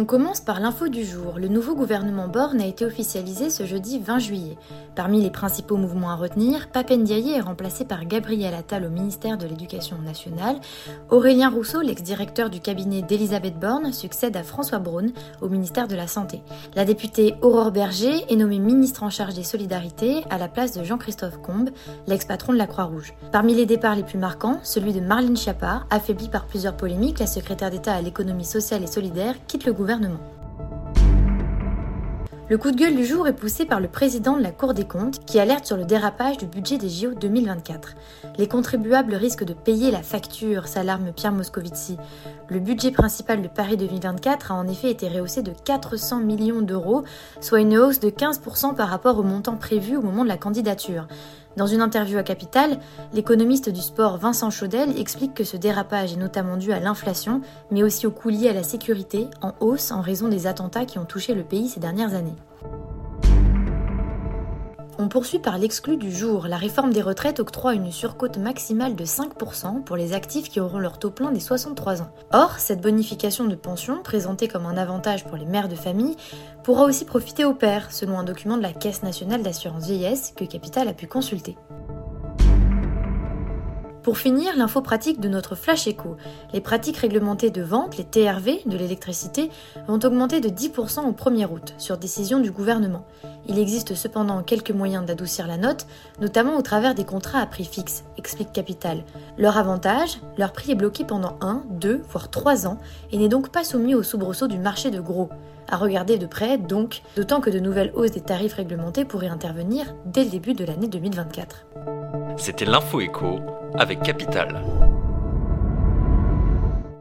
On commence par l'info du jour. Le nouveau gouvernement Borne a été officialisé ce jeudi 20 juillet. Parmi les principaux mouvements à retenir, Papendiaye est remplacé par Gabriel Attal au ministère de l'Éducation nationale. Aurélien Rousseau, l'ex-directeur du cabinet d'Elisabeth Borne, succède à François Braun au ministère de la Santé. La députée Aurore Berger est nommée ministre en charge des solidarités à la place de Jean-Christophe Combe, l'ex-patron de la Croix-Rouge. Parmi les départs les plus marquants, celui de Marlène Schiappa, affaiblie par plusieurs polémiques, la secrétaire d'État à l'économie sociale et solidaire quitte le gouvernement. Le coup de gueule du jour est poussé par le président de la Cour des comptes qui alerte sur le dérapage du budget des JO 2024. Les contribuables risquent de payer la facture, s'alarme Pierre Moscovici. Le budget principal de Paris 2024 a en effet été rehaussé de 400 millions d'euros, soit une hausse de 15% par rapport au montant prévu au moment de la candidature. Dans une interview à Capital, l'économiste du sport Vincent Chaudel explique que ce dérapage est notamment dû à l'inflation, mais aussi aux coûts liés à la sécurité, en hausse en raison des attentats qui ont touché le pays ces dernières années. On poursuit par l'exclu du jour. La réforme des retraites octroie une surcote maximale de 5% pour les actifs qui auront leur taux plein des 63 ans. Or, cette bonification de pension, présentée comme un avantage pour les mères de famille, pourra aussi profiter aux pères, selon un document de la Caisse nationale d'assurance vieillesse que Capital a pu consulter. Pour finir, l'info pratique de notre Flash Echo. Les pratiques réglementées de vente, les TRV, de l'électricité, vont augmenter de 10% au 1er août, sur décision du gouvernement. Il existe cependant quelques moyens d'adoucir la note, notamment au travers des contrats à prix fixe, explique Capital. Leur avantage, leur prix est bloqué pendant 1, 2, voire 3 ans, et n'est donc pas soumis au soubresaut du marché de gros. À regarder de près, donc, d'autant que de nouvelles hausses des tarifs réglementés pourraient intervenir dès le début de l'année 2024. C'était l'info écho avec Capital.